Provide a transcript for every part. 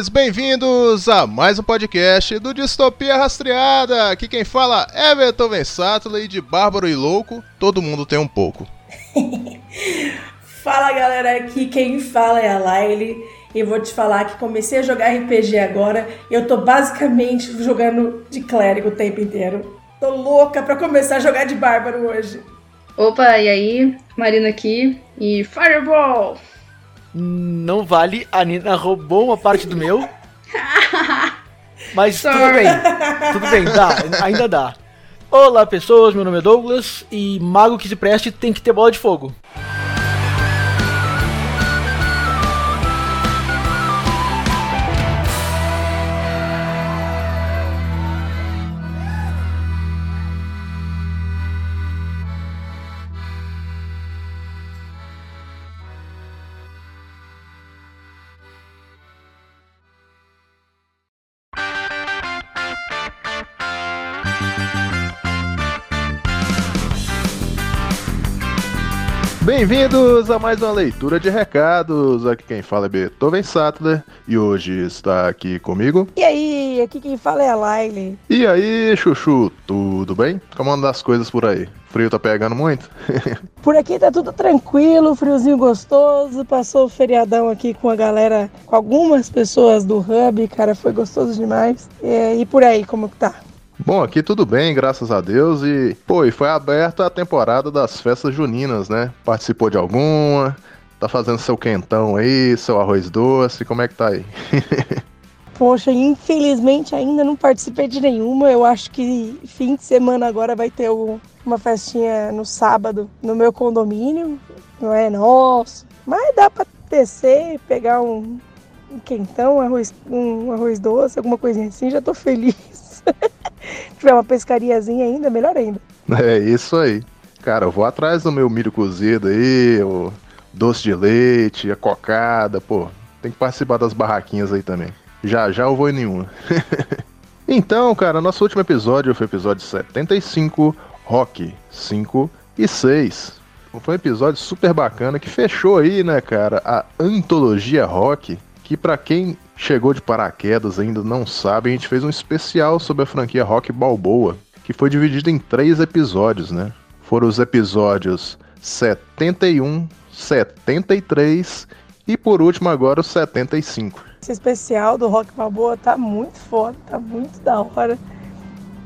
Ouvintes! Bem-vindos a mais um podcast do Distopia Rastreada. Aqui quem fala é Everton Vensato e de Bárbaro e Louco, todo mundo tem um pouco. Fala galera, aqui quem fala é a Laile e vou te falar que comecei a jogar RPG agora e eu tô basicamente jogando de clérigo o tempo inteiro. Tô louca pra começar a jogar de bárbaro hoje. Opa, e aí? Marina aqui. E Fireball! Não vale, a Nina roubou uma parte do meu. Mas tudo Sorry. bem, tudo bem, dá, ainda dá. Olá pessoas, meu nome é Douglas e mago que se preste tem que ter bola de fogo. Bem-vindos a mais uma leitura de recados. Aqui quem fala é Beethoven Sattler e hoje está aqui comigo. E aí, aqui quem fala é a Laile. E aí, Chuchu, tudo bem? Como andam as coisas por aí? Frio tá pegando muito? Por aqui tá tudo tranquilo, friozinho gostoso. Passou o feriadão aqui com a galera, com algumas pessoas do Hub, cara, foi gostoso demais. É, e por aí, como que tá? Bom, aqui tudo bem, graças a Deus. E, pô, e foi aberta a temporada das festas juninas, né? Participou de alguma? Tá fazendo seu quentão aí, seu arroz doce, como é que tá aí? Poxa, infelizmente ainda não participei de nenhuma. Eu acho que fim de semana agora vai ter uma festinha no sábado no meu condomínio. Não é nosso, mas dá pra descer, pegar um, um quentão, um arroz, um arroz doce, alguma coisinha assim. Já tô feliz. Tiver uma pescariazinha ainda, melhor ainda. É isso aí. Cara, eu vou atrás do meu milho cozido aí, o doce de leite, a cocada, pô. Tem que participar das barraquinhas aí também. Já já eu vou em nenhuma. então, cara, nosso último episódio foi o episódio 75, Rock 5 e 6. Foi um episódio super bacana que fechou aí, né, cara, a antologia Rock, que pra quem chegou de paraquedas ainda não sabe, a gente fez um especial sobre a franquia Rock Balboa, que foi dividido em três episódios, né? Foram os episódios 71, 73 e por último agora o 75. Esse especial do Rock Balboa tá muito foda, tá muito da hora.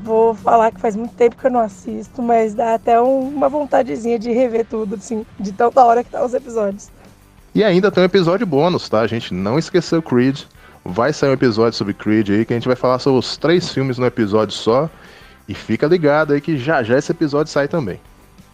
Vou falar que faz muito tempo que eu não assisto, mas dá até um- uma vontadezinha de rever tudo, assim, de tão da hora que tá os episódios. E ainda tem um episódio bônus, tá? A gente não esqueceu Creed. Vai sair um episódio sobre Creed aí, que a gente vai falar sobre os três filmes no episódio só. E fica ligado aí que já já esse episódio sai também.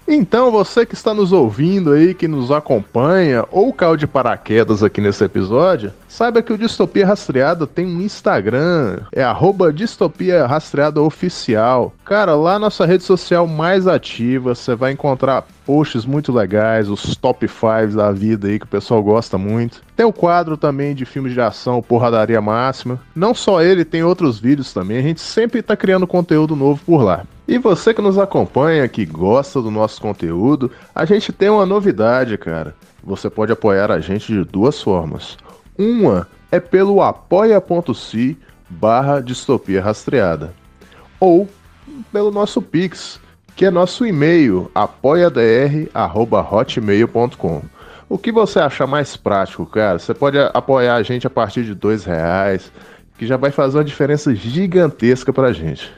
Então, você que está nos ouvindo aí, que nos acompanha, ou caiu de paraquedas aqui nesse episódio, saiba que o Distopia Rastreada tem um Instagram, é arroba Distopia Rastreada Oficial. Cara, lá nossa rede social mais ativa, você vai encontrar posts muito legais, os top 5 da vida aí que o pessoal gosta muito. Tem o quadro também de filmes de ação, Porradaria Máxima. Não só ele, tem outros vídeos também. A gente sempre tá criando conteúdo novo por lá. E você que nos acompanha, que gosta do nosso conteúdo, a gente tem uma novidade, cara. Você pode apoiar a gente de duas formas. Uma é pelo apoia.se barra distopia rastreada. Ou pelo nosso Pix, que é nosso e-mail, apoiadr.hotmail.com. O que você achar mais prático, cara? Você pode apoiar a gente a partir de dois reais, que já vai fazer uma diferença gigantesca pra gente.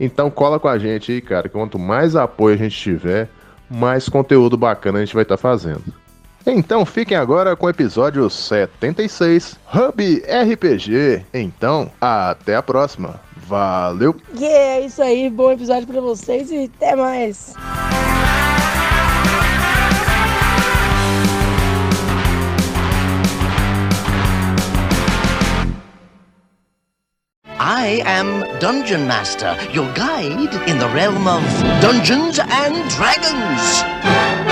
Então cola com a gente aí, cara. Quanto mais apoio a gente tiver, mais conteúdo bacana a gente vai estar fazendo. Então fiquem agora com o episódio 76, Hub RPG. Então, até a próxima. Valeu! E é isso aí, bom episódio pra vocês e até mais. I am Dungeon Master, your guide in the realm of Dungeons and Dragons.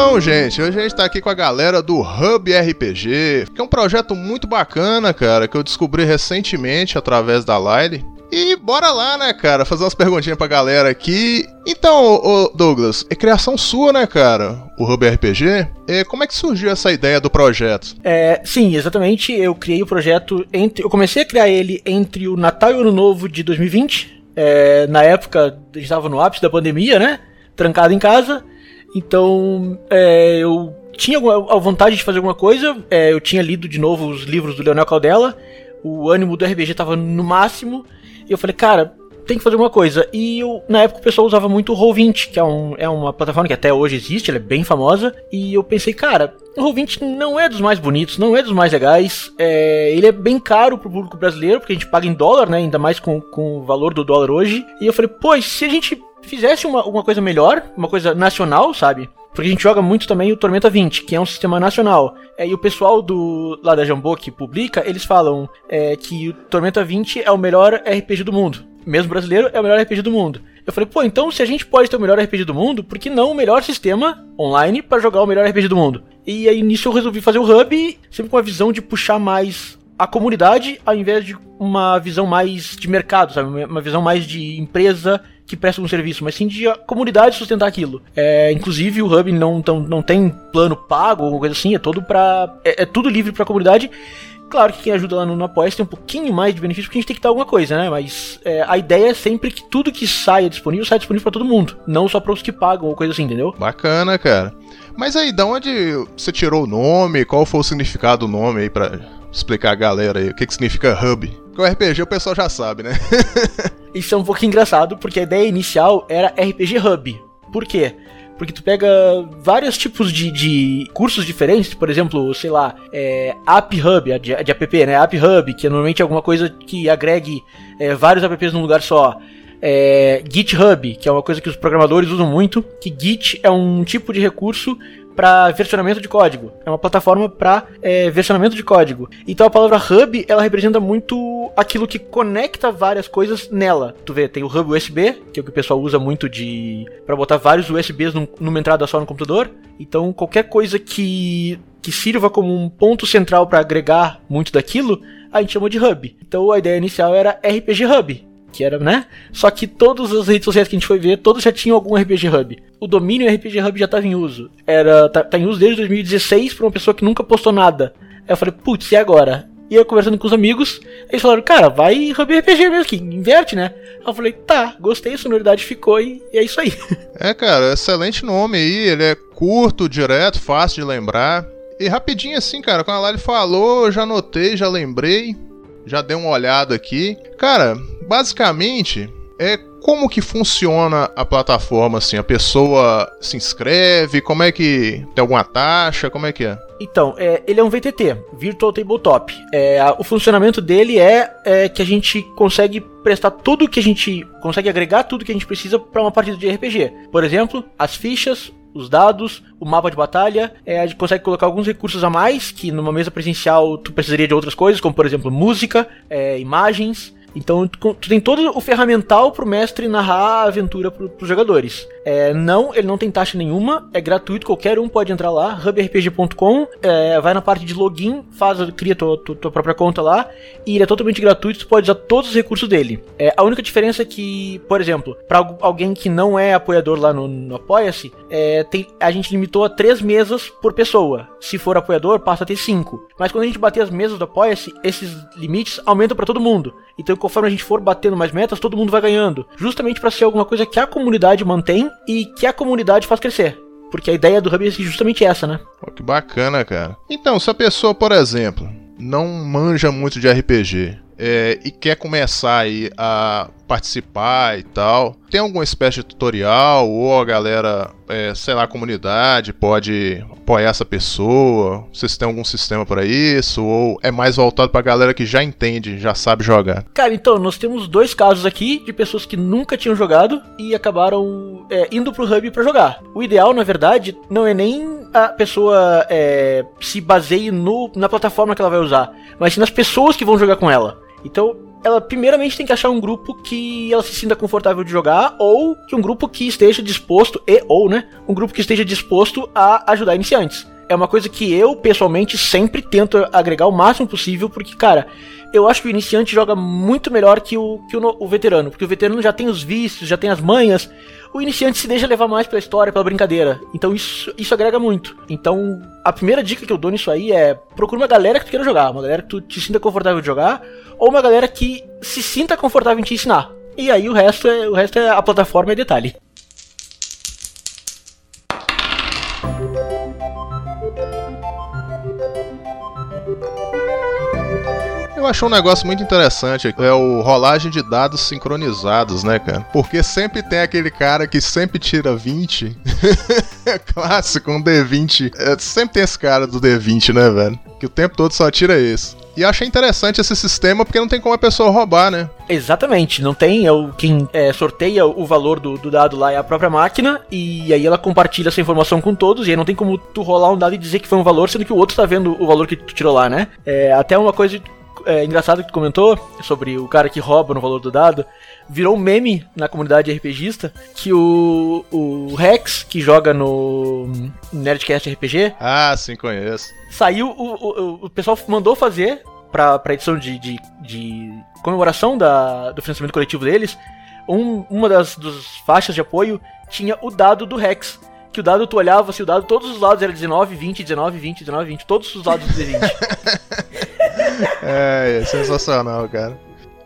Então, gente, hoje a gente tá aqui com a galera do Hub RPG, que é um projeto muito bacana, cara, que eu descobri recentemente através da Lyle. E bora lá, né, cara, fazer umas perguntinhas pra galera aqui. Então, ô Douglas, é criação sua, né, cara? O Hub RPG. É, como é que surgiu essa ideia do projeto? É, sim, exatamente. Eu criei o projeto entre. Eu comecei a criar ele entre o Natal e o Ano Novo de 2020. É, na época, a gente tava no ápice da pandemia, né? Trancado em casa. Então, é, eu tinha a vontade de fazer alguma coisa. É, eu tinha lido de novo os livros do Leonel Caldela. O ânimo do RPG tava no máximo. E eu falei, cara, tem que fazer alguma coisa. E eu, na época o pessoal usava muito o Roll20, que é, um, é uma plataforma que até hoje existe, ela é bem famosa. E eu pensei, cara, o Roll20 não é dos mais bonitos, não é dos mais legais. É, ele é bem caro pro público brasileiro, porque a gente paga em dólar, né? Ainda mais com, com o valor do dólar hoje. E eu falei, pô, se a gente fizesse uma, uma coisa melhor, uma coisa nacional, sabe? Porque a gente joga muito também o Tormenta 20, que é um sistema nacional. É, e o pessoal do lá da Jambô que publica, eles falam é, que o Tormenta 20 é o melhor RPG do mundo. Mesmo brasileiro, é o melhor RPG do mundo. Eu falei, pô, então se a gente pode ter o melhor RPG do mundo, por que não o melhor sistema online para jogar o melhor RPG do mundo? E aí nisso eu resolvi fazer o Hub, sempre com a visão de puxar mais a comunidade ao invés de uma visão mais de mercado, sabe? Uma visão mais de empresa que presta um serviço, mas sim de a comunidade sustentar aquilo. É, inclusive o Hub não, tão, não tem plano pago ou coisa assim, é todo para é, é, tudo livre para a comunidade. Claro que quem ajuda lá no, no Apoia tem um pouquinho mais de benefício porque a gente tem que dar alguma coisa, né? Mas é, a ideia é sempre que tudo que saia disponível saia disponível para todo mundo, não só para os que pagam ou coisa assim, entendeu? Bacana, cara. Mas aí, da onde você tirou o nome? Qual foi o significado do nome aí pra explicar a galera aí? O que, que significa Hub? Porque o RPG o pessoal já sabe, né? Isso é um pouco engraçado, porque a ideia inicial era RPG Hub. Por quê? Porque tu pega vários tipos de, de cursos diferentes, por exemplo, sei lá, é, App Hub, de, de app, né? App Hub, que é normalmente alguma coisa que agregue é, vários apps num lugar só. É, GitHub, que é uma coisa que os programadores usam muito, que Git é um tipo de recurso para versionamento de código. É uma plataforma para é, versionamento de código. Então a palavra hub ela representa muito aquilo que conecta várias coisas nela. Tu vê, tem o hub USB, que é o que o pessoal usa muito de para botar vários USBs num, numa entrada só no computador. Então qualquer coisa que que sirva como um ponto central para agregar muito daquilo, a gente chama de hub. Então a ideia inicial era RPG Hub, que era, né? Só que todas as redes sociais que a gente foi ver, todos já tinham algum RPG Hub. O domínio RPG Hub já estava em uso. Era tá, tá, em uso desde 2016 para uma pessoa que nunca postou nada. Aí eu falei, putz, e agora? E eu conversando com os amigos, eles falaram, cara, vai Hub RPG mesmo, que inverte, né? Aí eu falei, tá, gostei, a sonoridade ficou e, e é isso aí. É, cara, excelente nome aí, ele é curto, direto, fácil de lembrar. E rapidinho assim, cara, quando a Lali falou, eu já anotei, já lembrei, já dei uma olhada aqui. Cara, basicamente é como que funciona a plataforma assim? A pessoa se inscreve? Como é que tem alguma taxa? Como é que é? Então, é, ele é um VTT, Virtual Tabletop. É, o funcionamento dele é, é, que a gente consegue prestar tudo que a gente consegue agregar tudo que a gente precisa para uma partida de RPG. Por exemplo, as fichas, os dados, o mapa de batalha. É, a gente consegue colocar alguns recursos a mais que numa mesa presencial tu precisaria de outras coisas, como por exemplo música, é, imagens. Então tu, tem todo o ferramental pro mestre narrar a aventura pro, pros jogadores. É, não, ele não tem taxa nenhuma, é gratuito, qualquer um pode entrar lá, hubrpg.com, é, vai na parte de login, faz, cria tua, tua, tua, própria conta lá, e ele é totalmente gratuito, tu pode usar todos os recursos dele. É, a única diferença é que, por exemplo, para alguém que não é apoiador lá no, no Apoia-se, é, a gente limitou a três mesas por pessoa. Se for apoiador, passa a ter cinco. Mas quando a gente bater as mesas do Apoia-se, esses limites aumentam para todo mundo. Então, conforme a gente for batendo mais metas, todo mundo vai ganhando. Justamente para ser alguma coisa que a comunidade mantém e que a comunidade faz crescer. Porque a ideia do Hub é justamente essa, né? Pô, que bacana, cara. Então, se a pessoa, por exemplo, não manja muito de RPG é, e quer começar aí a participar e tal, tem alguma espécie de tutorial ou a galera, é, sei lá, a comunidade pode apoiar essa pessoa? Vocês têm algum sistema para isso? Ou é mais voltado pra galera que já entende, já sabe jogar? Cara, então, nós temos dois casos aqui de pessoas que nunca tinham jogado e acabaram é, indo pro hub para jogar. O ideal, na verdade, não é nem a pessoa é, se baseie no, na plataforma que ela vai usar, mas sim nas pessoas que vão jogar com ela. Então, ela primeiramente tem que achar um grupo que ela se sinta confortável de jogar, ou que um grupo que esteja disposto, e ou, né, um grupo que esteja disposto a ajudar iniciantes. É uma coisa que eu, pessoalmente, sempre tento agregar o máximo possível, porque, cara, eu acho que o iniciante joga muito melhor que o, que o, o veterano, porque o veterano já tem os vícios, já tem as manhas. O iniciante se deixa levar mais pela história, pela brincadeira. Então isso, isso agrega muito. Então, a primeira dica que eu dou nisso aí é procura uma galera que tu queira jogar, uma galera que tu te sinta confortável de jogar, ou uma galera que se sinta confortável em te ensinar. E aí o resto é, o resto é a plataforma e detalhe. Eu achei um negócio muito interessante, é o rolagem de dados sincronizados, né, cara? Porque sempre tem aquele cara que sempre tira 20. é clássico, um D20. É, sempre tem esse cara do D20, né, velho? Que o tempo todo só tira esse. E eu achei interessante esse sistema porque não tem como a pessoa roubar, né? Exatamente, não tem. É o, quem é, sorteia o valor do, do dado lá é a própria máquina, e aí ela compartilha essa informação com todos, e aí não tem como tu rolar um dado e dizer que foi um valor, sendo que o outro tá vendo o valor que tu tirou lá, né? É, até uma coisa é, engraçada que tu comentou sobre o cara que rouba no valor do dado. Virou um meme na comunidade RPGista que o, o Rex, que joga no Nerdcast RPG, Ah, sim, conheço. saiu, o, o, o pessoal mandou fazer pra, pra edição de, de, de comemoração da, do financiamento coletivo deles, um, uma das dos faixas de apoio tinha o dado do Rex. Que o dado tu olhava, se o dado, todos os lados eram 19, 20, 19, 20, 19, 20, todos os lados do D20. É, é sensacional, cara.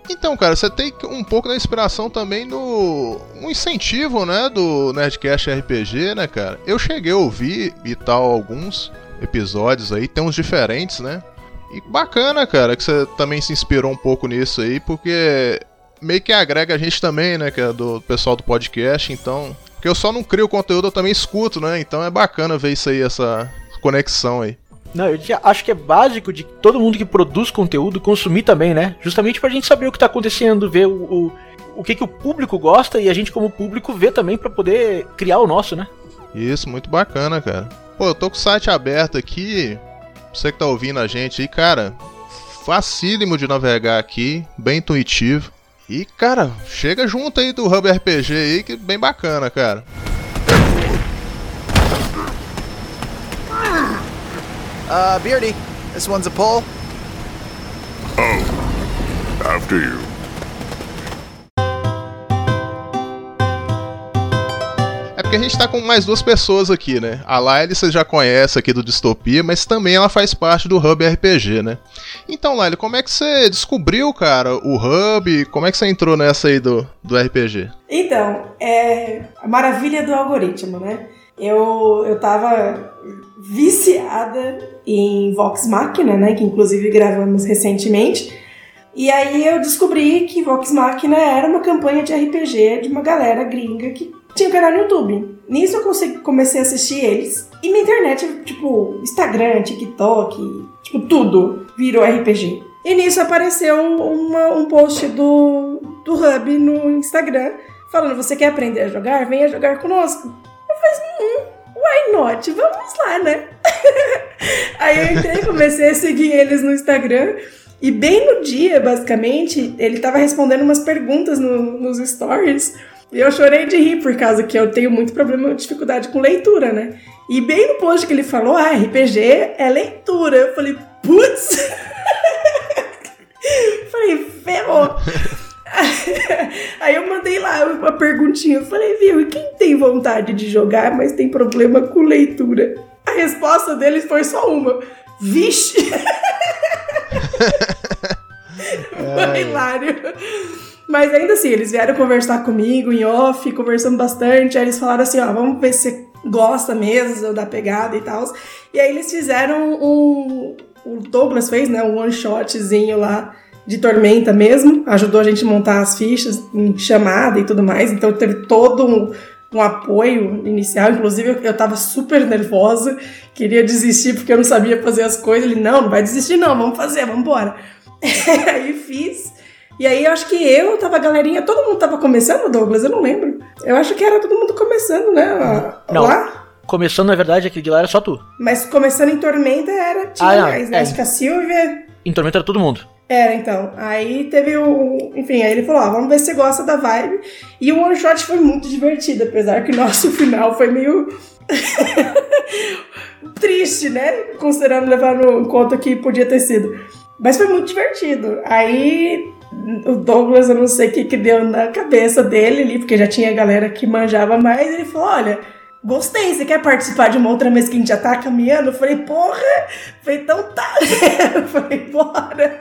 Então, cara, você tem um pouco da inspiração também no um incentivo, né, do Nerdcast RPG, né, cara? Eu cheguei a ouvir e tal alguns episódios aí, tem uns diferentes, né? E bacana, cara, que você também se inspirou um pouco nisso aí, porque meio que agrega a gente também, né, é do pessoal do podcast, então, porque eu só não crio conteúdo, eu também escuto, né? Então é bacana ver isso aí, essa conexão aí. Não, eu acho que é básico de todo mundo que produz conteúdo consumir também, né? Justamente pra gente saber o que tá acontecendo, ver o, o, o que, que o público gosta e a gente, como público, ver também pra poder criar o nosso, né? Isso, muito bacana, cara. Pô, eu tô com o site aberto aqui. Você que tá ouvindo a gente aí, cara, facílimo de navegar aqui, bem intuitivo. E, cara, chega junto aí do Hub RPG aí, que é bem bacana, cara. Uh, Beardy, this one's a pull. After you. É porque a gente tá com mais duas pessoas aqui, né? A Laile você já conhece aqui do Distopia, mas também ela faz parte do Hub RPG, né? Então, Laile, como é que você descobriu, cara, o Hub? Como é que você entrou nessa aí do, do RPG? Então, é a maravilha do algoritmo, né? Eu, eu tava viciada em Vox Machina, né? Que inclusive gravamos recentemente. E aí eu descobri que Vox Machina era uma campanha de RPG de uma galera gringa que tinha um canal no YouTube. Nisso eu consegui, comecei a assistir eles. E minha internet, tipo, Instagram, TikTok, tipo, tudo virou RPG. E nisso apareceu uma- um post do, do Hub no Instagram falando: Você quer aprender a jogar? Venha jogar conosco. Eu falei: hum, why not? Vamos lá, né? Aí eu entrei, comecei a seguir eles no Instagram. E bem no dia, basicamente, ele tava respondendo umas perguntas no- nos stories. E eu chorei de rir, por causa que eu tenho muito problema, dificuldade com leitura, né? E bem no post que ele falou, ah, RPG é leitura. Eu falei, putz! falei, ferrou! Aí eu mandei lá uma perguntinha. Eu falei, viu, e quem tem vontade de jogar, mas tem problema com leitura? A resposta deles foi só uma. Vixe! Foi hilário. Mas ainda assim, eles vieram conversar comigo em off, conversando bastante. Aí eles falaram assim: ó, vamos ver se você gosta mesmo da pegada e tal. E aí eles fizeram um. O Douglas fez, né? Um one shotzinho lá de Tormenta mesmo. Ajudou a gente a montar as fichas em chamada e tudo mais. Então teve todo um, um apoio inicial. Inclusive, eu, tava super nervosa, queria desistir porque eu não sabia fazer as coisas. Ele, não, não vai desistir, não, vamos fazer, vamos embora. aí fiz. E aí eu acho que eu tava a galerinha, todo mundo tava começando, Douglas, eu não lembro. Eu acho que era todo mundo começando, né? Não. Lá? Começando, na verdade, aquele de lá era só tu. Mas começando em Tormenta era. Tinha Ah, mais, né? é. Acho que a Silvia. Em Tormenta era todo mundo. Era, então. Aí teve o. Enfim, aí ele falou: ó, vamos ver se você gosta da vibe. E o one shot foi muito divertido, apesar que nosso final foi meio. triste, né? Considerando levar em conta que podia ter sido. Mas foi muito divertido. Aí o Douglas, eu não sei o que, que deu na cabeça dele ali, porque já tinha galera que manjava mais. Ele falou: olha. Gostei, você quer participar de uma outra vez que a gente já tá caminhando? Eu falei, porra! Eu falei, então tá. Eu falei, bora.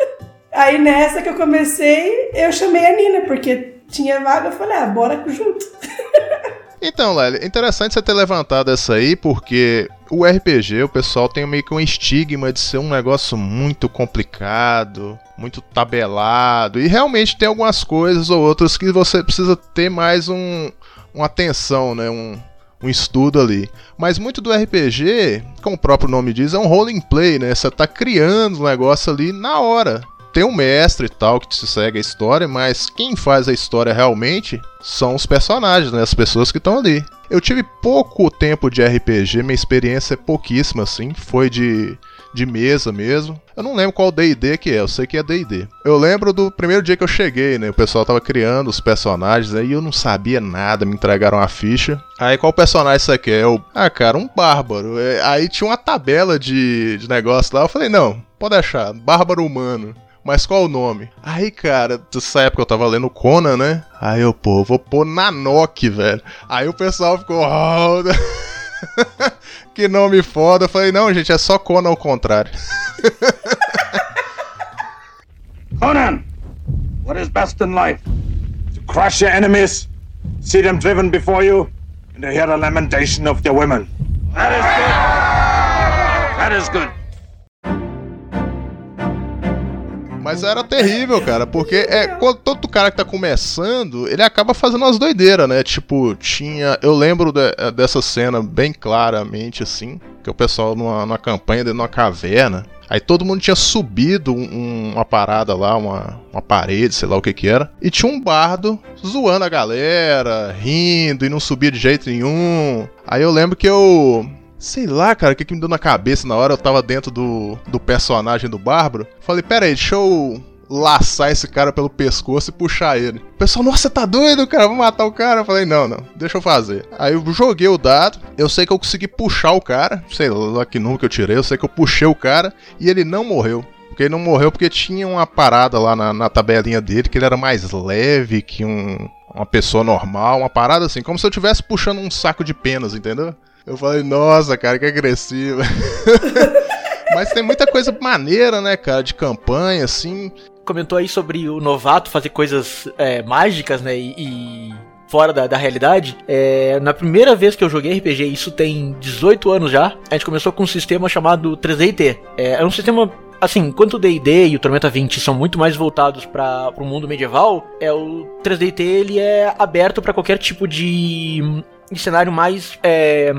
Aí nessa que eu comecei, eu chamei a Nina, porque tinha vaga, eu falei, ah, bora junto. Então, Lely, interessante você ter levantado essa aí, porque o RPG, o pessoal tem meio que um estigma de ser um negócio muito complicado, muito tabelado, e realmente tem algumas coisas ou outras que você precisa ter mais um, uma atenção, né? Um, um estudo ali. Mas muito do RPG, como o próprio nome diz, é um role play, né? Você tá criando um negócio ali na hora. Tem um mestre e tal que te segue a história, mas quem faz a história realmente são os personagens, né? As pessoas que estão ali. Eu tive pouco tempo de RPG, minha experiência é pouquíssima, assim. Foi de, de mesa mesmo. Eu não lembro qual D&D que é, eu sei que é D&D. Eu lembro do primeiro dia que eu cheguei, né? O pessoal tava criando os personagens, aí eu não sabia nada, me entregaram a ficha. Aí qual personagem você quer? Eu, ah, cara, um bárbaro. É, Aí tinha uma tabela de, de negócio lá, eu falei, não, pode deixar, bárbaro humano. Mas qual o nome? Aí, cara, nessa época eu tava lendo Conan, né? Aí eu, pô, vou pôr Nanok, velho. Aí o pessoal ficou. "Oh, que nome foda. Eu falei, não, gente, é só Conan ao contrário. Conan, what is best in life? To crush your enemies, see them driven before you, and to hear the lamentation of their women. That is good. That is good. Mas era terrível, cara, porque é todo cara que tá começando, ele acaba fazendo umas doideiras, né? Tipo, tinha. Eu lembro de- dessa cena bem claramente, assim, que o pessoal numa, numa campanha dentro de uma caverna. Aí todo mundo tinha subido um- uma parada lá, uma, uma parede, sei lá o que que era. E tinha um bardo zoando a galera, rindo e não subia de jeito nenhum. Aí eu lembro que eu. Sei lá, cara, o que, que me deu na cabeça na hora eu tava dentro do, do personagem do Bárbaro. Falei, pera aí, deixa eu laçar esse cara pelo pescoço e puxar ele. O pessoal, nossa, tá doido, cara? Vou matar o cara. Eu falei, não, não, deixa eu fazer. Aí eu joguei o dado, eu sei que eu consegui puxar o cara, sei lá que número que eu tirei, eu sei que eu puxei o cara e ele não morreu. Porque ele não morreu porque tinha uma parada lá na, na tabelinha dele que ele era mais leve que um, uma pessoa normal, uma parada assim, como se eu estivesse puxando um saco de penas, entendeu? Eu falei, nossa, cara, que agressivo. Mas tem muita coisa maneira, né, cara, de campanha, assim. Comentou aí sobre o novato fazer coisas é, mágicas, né? E. e fora da, da realidade. É, na primeira vez que eu joguei RPG, isso tem 18 anos já, a gente começou com um sistema chamado 3DT. É, é um sistema assim, enquanto o D&D e o Tormenta 20 são muito mais voltados para o mundo medieval, é o 3DT ele é aberto para qualquer tipo de, de cenário mais é,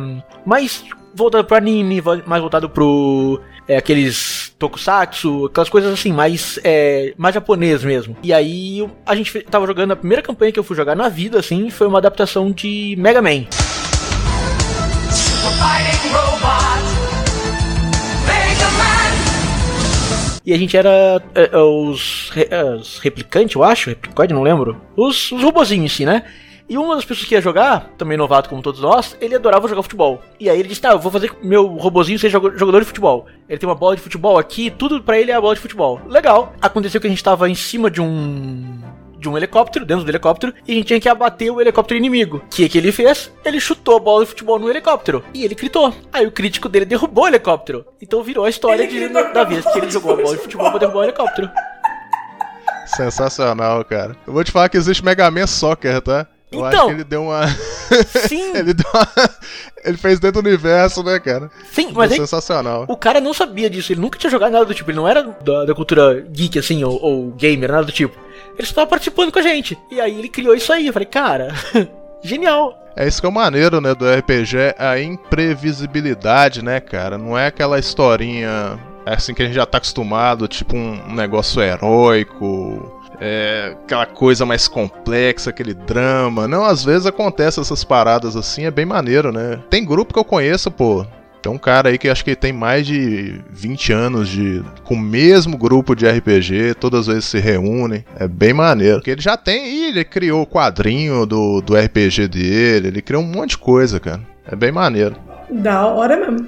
mais voltado para anime, mais voltado pro é, aqueles tokusatsu, aquelas coisas assim, mais, é, mais japonês mesmo. E aí a gente tava jogando a primeira campanha que eu fui jogar na vida, assim, foi uma adaptação de Mega Man. E a gente era é, os, é, os replicantes, eu acho, replicante, não lembro. Os, os robozinhos em si, né? E uma das pessoas que ia jogar, também novato como todos nós, ele adorava jogar futebol. E aí ele disse: Tá, eu vou fazer que meu robozinho seja jogador de futebol. Ele tem uma bola de futebol aqui, tudo pra ele é a bola de futebol. Legal. Aconteceu que a gente tava em cima de um. De um helicóptero, dentro do helicóptero, e a gente tinha que abater o helicóptero inimigo. O que, que ele fez? Ele chutou a bola de futebol no helicóptero. E ele gritou. Aí o crítico dele derrubou o helicóptero. Então virou a história Ele de, da vez que ele de jogou a bola de futebol pra derrubar o helicóptero. Sensacional, cara. Eu vou te falar que existe Mega Man Soccer, tá? Eu Então. acho que ele deu uma. Sim, ele deu uma... Ele fez dentro do universo, né, cara? sim, Foi mas aí sensacional. O cara não sabia disso, ele nunca tinha jogado nada do tipo, ele não era da, da cultura geek, assim, ou, ou gamer, nada do tipo. Ele só tava participando com a gente. E aí ele criou isso aí. Eu falei, cara, genial. É isso que é o maneiro, né, do RPG, é a imprevisibilidade, né, cara? Não é aquela historinha assim que a gente já tá acostumado, tipo um negócio heróico, é, aquela coisa mais complexa, aquele drama. Não, às vezes acontece essas paradas assim, é bem maneiro, né? Tem grupo que eu conheço, pô. Tem um cara aí que acho que tem mais de 20 anos de com o mesmo grupo de RPG, todas as vezes se reúnem. É bem maneiro. Porque ele já tem, ih, ele criou o quadrinho do, do RPG dele, ele criou um monte de coisa, cara. É bem maneiro. Da hora mesmo.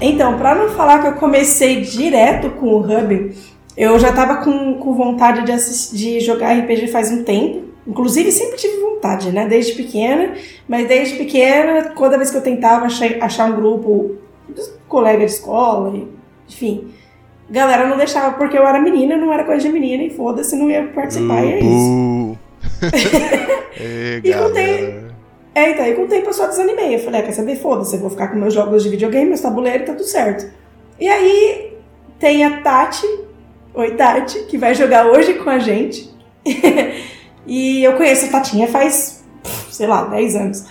Então, pra não falar que eu comecei direto com o Hub, eu já tava com, com vontade de, assistir, de jogar RPG faz um tempo. Inclusive, sempre tive vontade, né? Desde pequena. Mas desde pequena, toda vez que eu tentava achar, achar um grupo colega de escola, e- enfim. Galera não deixava porque eu era menina, não era coisa de menina, e foda-se, não ia participar, e é isso. Ê, E com tempo- É, então, aí com o tempo eu só desanimei. Eu falei, ah, quer saber? Foda-se, eu vou ficar com meus jogos de videogame, meus tabuleiros, tá tudo certo. E aí tem a Tati, oi Tati, que vai jogar hoje com a gente. e eu conheço a Tatinha faz, sei lá, 10 anos.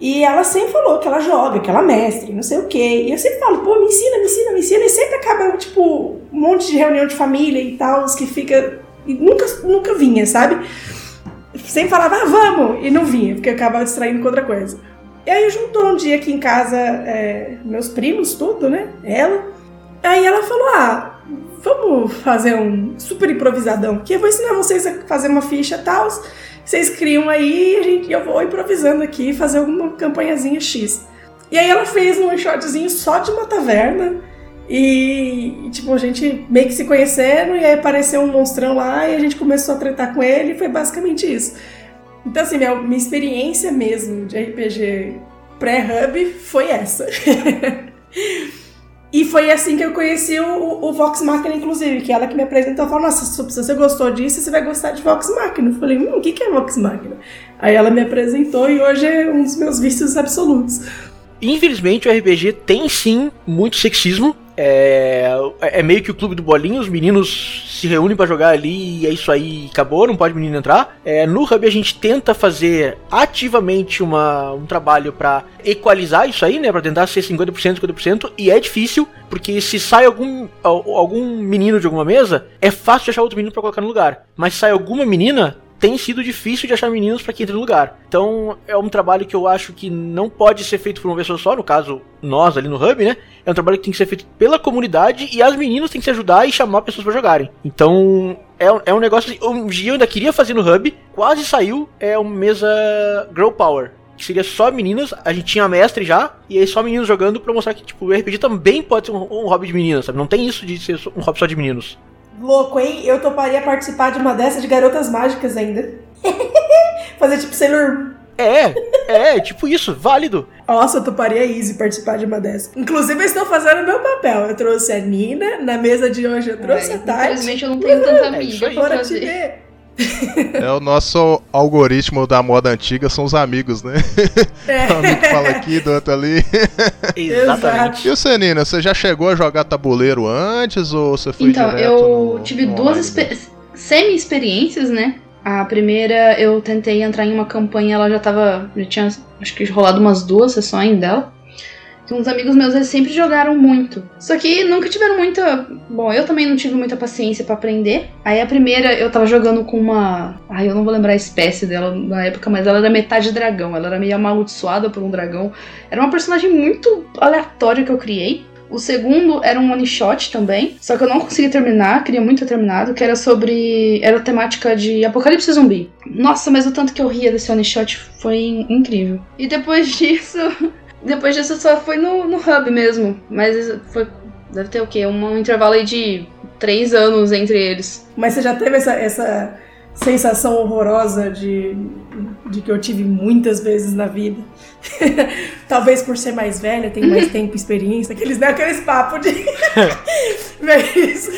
E ela sempre falou que ela joga, que ela é mestre, não sei o quê. E eu sempre falo, pô, me ensina, me ensina, me ensina. E sempre acaba, tipo, um monte de reunião de família e tal, os que fica. E nunca, nunca vinha, sabe? Sempre falava, ah, vamos! E não vinha, porque eu acabava distraindo com outra coisa. E aí juntou um dia aqui em casa é, meus primos, tudo, né? Ela. Aí ela falou, ah, vamos fazer um super improvisadão, que eu vou ensinar vocês a fazer uma ficha tal. Vocês criam aí e eu vou improvisando aqui fazer alguma campanhazinha X. E aí ela fez um one shotzinho só de uma taverna. E, e, tipo, a gente meio que se conhecendo, e aí apareceu um monstrão lá e a gente começou a tretar com ele, e foi basicamente isso. Então, assim, minha, minha experiência mesmo de RPG pré-hub foi essa. e foi assim que eu conheci o, o Vox Machina, inclusive, que ela que me apresentou, falou, nossa, se você gostou disso, você vai gostar de Vox Machina. Eu falei, hum, o que, que é Vox Machina? Aí ela me apresentou e hoje é um dos meus vícios absolutos. Infelizmente, o RPG tem sim muito sexismo. É, é meio que o clube do bolinho, os meninos se reúnem pra jogar ali e é isso aí, acabou, não pode menino entrar. É, no Hub a gente tenta fazer ativamente uma, um trabalho pra equalizar isso aí, né? Pra tentar ser 50%, 50%, e é difícil, porque se sai algum, al- algum menino de alguma mesa, é fácil achar outro menino pra colocar no lugar. Mas sai alguma menina, tem sido difícil de achar meninos para que entre no lugar. Então é um trabalho que eu acho que não pode ser feito por uma pessoa só, no caso nós ali no Hub, né? É um trabalho que tem que ser feito pela comunidade e as meninas têm que se ajudar e chamar pessoas para jogarem. Então é, um- é um negócio um dia eu ainda queria fazer no Hub, quase saiu, é uma mesa Girl Power. Que seria só meninas, a gente tinha mestre já, e aí só meninos jogando pra mostrar que, tipo, o RPG também pode ser um, um hobby de meninas, sabe? Não tem isso de ser um hobby só de meninos. Louco, hein? Eu toparia participar de uma dessas de garotas mágicas ainda. Fazer tipo Sailor É, é, tipo isso, válido. Nossa, eu toparia easy participar de uma dessas. Inclusive, eu estou fazendo o meu papel. Eu trouxe a Nina, na mesa de hoje eu trouxe É, a Tati. infelizmente eu não tenho tanta É amiga pra Bora te ver. É o nosso algoritmo da moda antiga, são os amigos, né? É. Um amigo fala aqui, do outro ali. Exatamente. E o Senina, você já chegou a jogar tabuleiro antes ou você foi Então, direto eu no- tive no duas semi-experiências, né? A primeira, eu tentei entrar em uma campanha, ela já tava. Já tinha, acho que rolado umas duas sessões dela. Que uns amigos meus, eles sempre jogaram muito. Só que nunca tiveram muita. Bom, eu também não tive muita paciência pra aprender. Aí a primeira, eu tava jogando com uma. Ai, eu não vou lembrar a espécie dela na época, mas ela era metade dragão. Ela era meio amaldiçoada por um dragão. Era uma personagem muito aleatória que eu criei. O segundo era um one shot também, só que eu não consegui terminar, queria muito ter terminado, que era sobre. Era temática de apocalipse zumbi. Nossa, mas o tanto que eu ria desse one shot foi in- incrível. E depois disso. Depois disso só foi no, no hub mesmo. Mas foi. Deve ter o quê? Um intervalo aí de três anos entre eles. Mas você já teve essa, essa sensação horrorosa de, de que eu tive muitas vezes na vida? Talvez por ser mais velha, tenho mais tempo e experiência, aqueles, né, aqueles papos de, Mas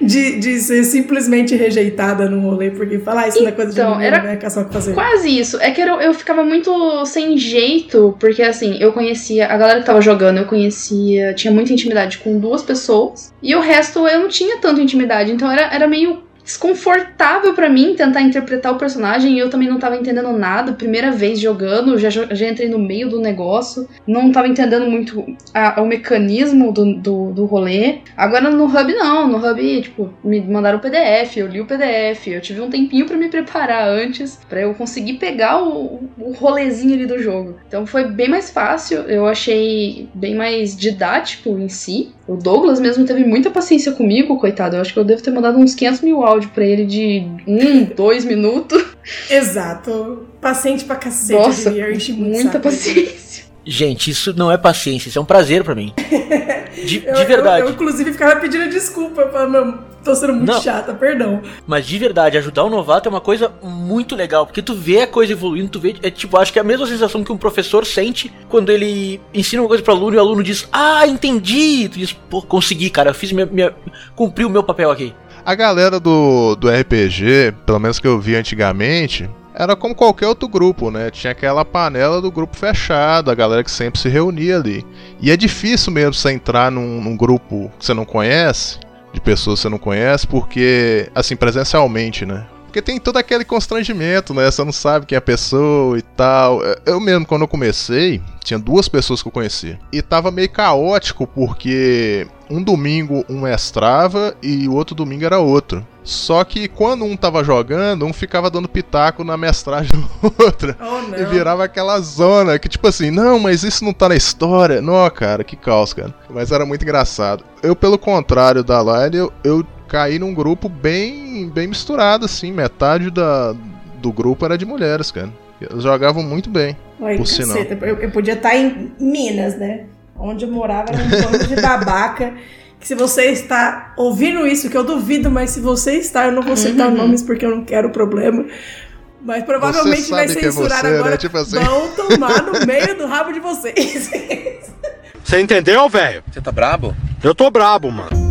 de, de ser simplesmente rejeitada no rolê, porque falar isso não é coisa de Então, menina, era né? Que é o que fazer. Quase isso. É que eu, eu ficava muito sem jeito, porque assim, eu conhecia a galera que tava jogando, eu conhecia, tinha muita intimidade com duas pessoas, e o resto eu não tinha tanta intimidade, então era, era meio desconfortável pra mim tentar interpretar o personagem eu também não tava entendendo nada. Primeira vez jogando, já, já entrei no meio do negócio, não tava entendendo muito a- o mecanismo do, do, do rolê. Agora no Hub não, no Hub, tipo, me mandaram o PDF, eu li o PDF, eu tive um tempinho pra me preparar antes, pra eu conseguir pegar o, o rolezinho ali do jogo. Então foi bem mais fácil, eu achei bem mais didático em si. O Douglas mesmo teve muita paciência comigo, coitado. Eu acho que eu devo ter mandado uns 500 mil áudios pra ele de um, dois minutos. Exato. Paciente pra cacete, Nossa, eu muita saco. paciência. Gente, isso não é paciência, isso é um prazer pra mim. De, de Eu- eu- verdade. Eu, inclusive, ficava pedindo desculpa. Falando, "Não, tô sendo muito Não. chata, perdão. Mas de verdade, ajudar o novato é uma coisa muito legal, porque tu vê a coisa evoluindo, tu vê, é tipo, acho que é a mesma sensação que um professor sente quando ele ensina uma coisa pro aluno e o aluno diz, ah, entendi, tu diz, pô, consegui, cara, eu fiz minha, minha cumpri o meu papel aqui. A galera do, do RPG, pelo menos que eu vi antigamente, era como qualquer outro grupo, né? Tinha aquela panela do grupo fechado, a galera que sempre se reunia ali. E é difícil mesmo você entrar num, num grupo que você não conhece, de pessoas que você não conhece, porque, assim, presencialmente, né? Porque tem todo aquele constrangimento, né? Você não sabe quem é a pessoa e tal. Eu mesmo, quando eu comecei, tinha duas pessoas que eu conhecia. E tava meio caótico, porque um domingo um mestrava e o outro domingo era outro. Só que quando um tava jogando, um ficava dando pitaco na mestragem do outro. Oh. E virava aquela zona que, tipo assim, não, mas isso não tá na história. Não, cara, que caos, cara. Mas era muito engraçado. Eu, pelo contrário da Line, eu, eu caí num grupo bem, bem misturado, assim. Metade da, do grupo era de mulheres, cara. Eles jogavam muito bem. Ai, por sinal. caceta, eu, eu podia estar em Minas, né? Onde eu morava era um bando de babaca. Que se você está ouvindo isso, que eu duvido, mas se você está, eu não vou citar nomes porque eu não quero problema. Mas provavelmente vai é censurar você, né? agora. Tipo assim. Vão tomar no meio do rabo de vocês. Você entendeu, velho? Você tá brabo? Eu tô brabo, mano.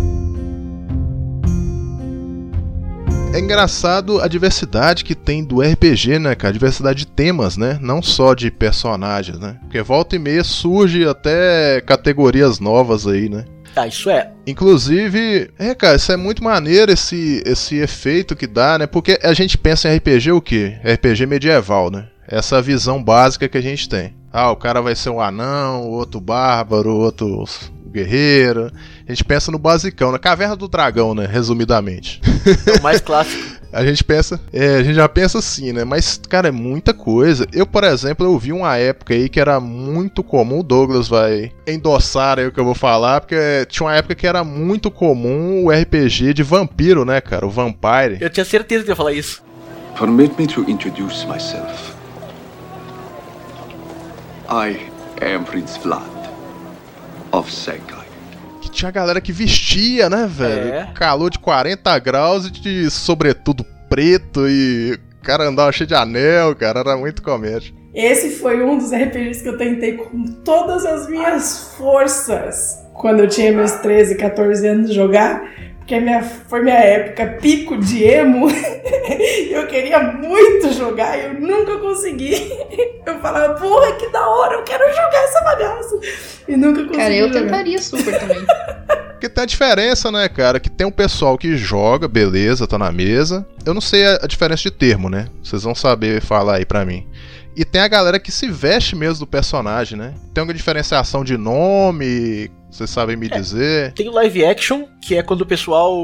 É engraçado a diversidade que tem do RPG, né, cara? Diversidade de temas, né? Não só de personagens, né? Porque volta e meia surge até categorias novas aí, né? Ah, isso é. Inclusive, é, cara, isso é muito maneiro esse, esse efeito que dá, né? Porque a gente pensa em RPG o quê? RPG medieval, né? Essa visão básica que a gente tem. Ah, o cara vai ser um anão, outro bárbaro, outro guerreiro. A gente pensa no basicão, na caverna do dragão, né? Resumidamente. É o mais clássico. A gente pensa, é, a gente já pensa assim, né? Mas, cara, é muita coisa. Eu, por exemplo, eu vi uma época aí que era muito comum, o Douglas vai endossar aí o que eu vou falar, porque tinha uma época que era muito comum o RPG de vampiro, né, cara? O Vampire. Eu tinha certeza que ia falar isso. Permit me to introduce myself. I am Prince Vlad of. Que tinha galera que vestia, né, velho? É. Calor de 40 graus e de sobretudo preto e o cara andava cheio de anel, cara. Era muito comédia. Esse foi um dos RPGs que eu tentei com todas as minhas forças quando eu tinha meus 13, 14 anos de jogar. Porque minha, foi minha época pico de emo. eu queria muito jogar e eu nunca consegui. Eu falava, porra, que da hora, eu quero jogar essa bagaça. E nunca consegui. Cara, eu jogar. tentaria super também. Porque tem a diferença, né, cara? Que tem um pessoal que joga, beleza, tá na mesa. Eu não sei a, a diferença de termo, né? Vocês vão saber falar aí pra mim. E tem a galera que se veste mesmo do personagem, né? Tem uma diferenciação de nome, vocês sabem me dizer. Tem o live action, que é quando o pessoal.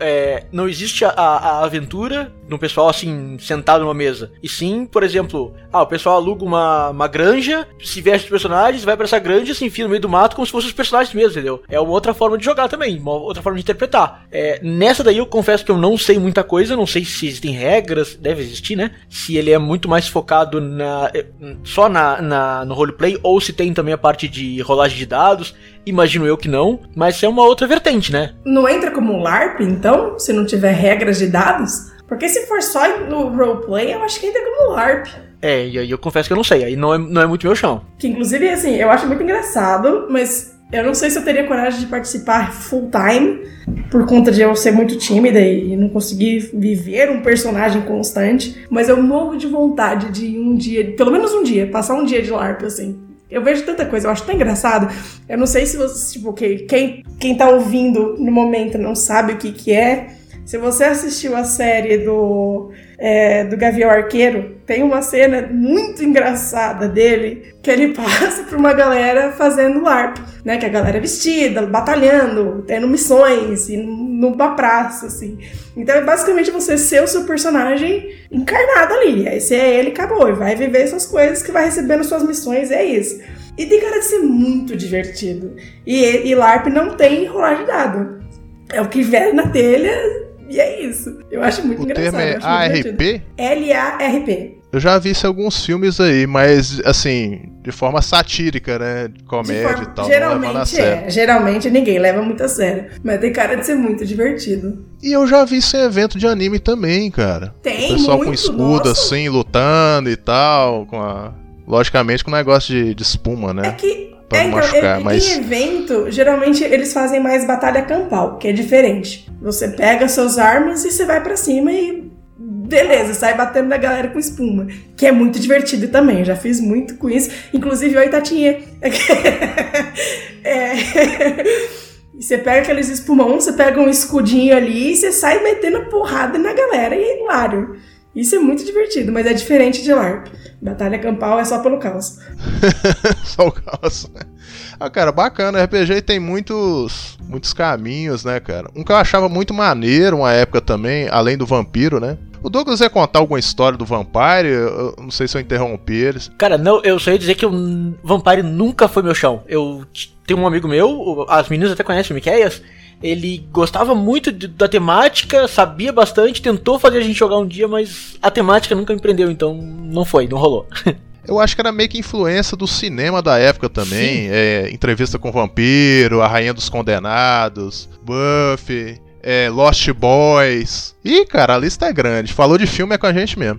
é, não existe a, a aventura no pessoal assim, sentado numa mesa. E sim, por exemplo, ah, o pessoal aluga uma, uma granja, se veste de personagens, vai pra essa granja, se enfia no meio do mato como se fossem os personagens mesmo, entendeu? É uma outra forma de jogar também, uma outra forma de interpretar. É, nessa daí eu confesso que eu não sei muita coisa, não sei se existem regras, deve existir, né? Se ele é muito mais focado na, eh, só na, na, no roleplay, ou se tem também a parte de rolagem de dados. Imagino eu que não, mas é uma outra vertente, né? Não entra como um LARP, então? Se não tiver regras de dados? Porque se for só no roleplay, eu acho que entra como um LARP. É, e aí eu confesso que eu não sei, aí não é, não é muito meu chão. Que inclusive, assim, eu acho muito engraçado, mas eu não sei se eu teria coragem de participar full time, por conta de eu ser muito tímida e não conseguir viver um personagem constante. Mas eu morro de vontade de um dia, pelo menos um dia, passar um dia de LARP, assim. Eu vejo tanta coisa, eu acho tão engraçado. Eu não sei se você, tipo, que quem, quem tá ouvindo no momento não sabe o que que é. Se você assistiu a série do, é, do Gavião Arqueiro, tem uma cena muito engraçada dele que ele passa por uma galera fazendo LARP, né? Que a galera é vestida, batalhando, tendo missões, e numa praça, assim. Então é basicamente você ser o seu personagem encarnado ali. Aí você é ele acabou, e vai viver essas coisas que vai recebendo suas missões, é isso. E tem cara de ser muito divertido. E, e LARP não tem rolar de dado. É o que vier na telha e é isso. Eu acho muito O engraçado. termo é ARP? L-A-R-P. Eu já vi isso em alguns filmes aí, mas assim, de forma satírica, né? Comédia forma- e tal. geralmente é. Geralmente ninguém leva muito a sério. Mas tem cara de ser muito divertido. E eu já vi isso em evento de anime também, cara. Tem O pessoal com muito, escudo nossa. assim, lutando e tal, com a... Logicamente com negócio de, de espuma, né? que Pra É, então, machucar, em- mas... Em evento, geralmente eles fazem mais batalha campal, que é diferente. Você pega suas armas e você vai pra cima e. Beleza, sai batendo na galera com espuma. Que é muito divertido também. Já fiz muito com isso. Inclusive, oi, Tatinha. É. Você pega aqueles espumão, você pega um escudinho ali e você sai metendo porrada na galera e é hilário. Isso é muito divertido, mas é diferente de LARP. Batalha campal é só pelo caos. Só o caos. Ah, cara, bacana. RPG tem muitos, muitos caminhos, né, cara? Um que eu achava muito maneiro uma época também, além do vampiro, né? O Douglas ia contar alguma história do Vampire? Eu não sei se eu interrompi eles. Cara, não, eu só ia dizer que o Vampire nunca foi meu chão. Eu tenho um amigo meu, o- as meninas até conhecem o Miqueias. Ele gostava muito de- da temática, sabia bastante, tentou fazer a gente jogar um dia, mas a temática nunca me prendeu, então não foi, não rolou. Eu acho que era meio que influência do cinema da época também. É, entrevista com o Vampiro, A Rainha dos Condenados, Buffy, é, Lost Boys. Ih, cara, a lista é grande. Falou de filme é com a gente mesmo.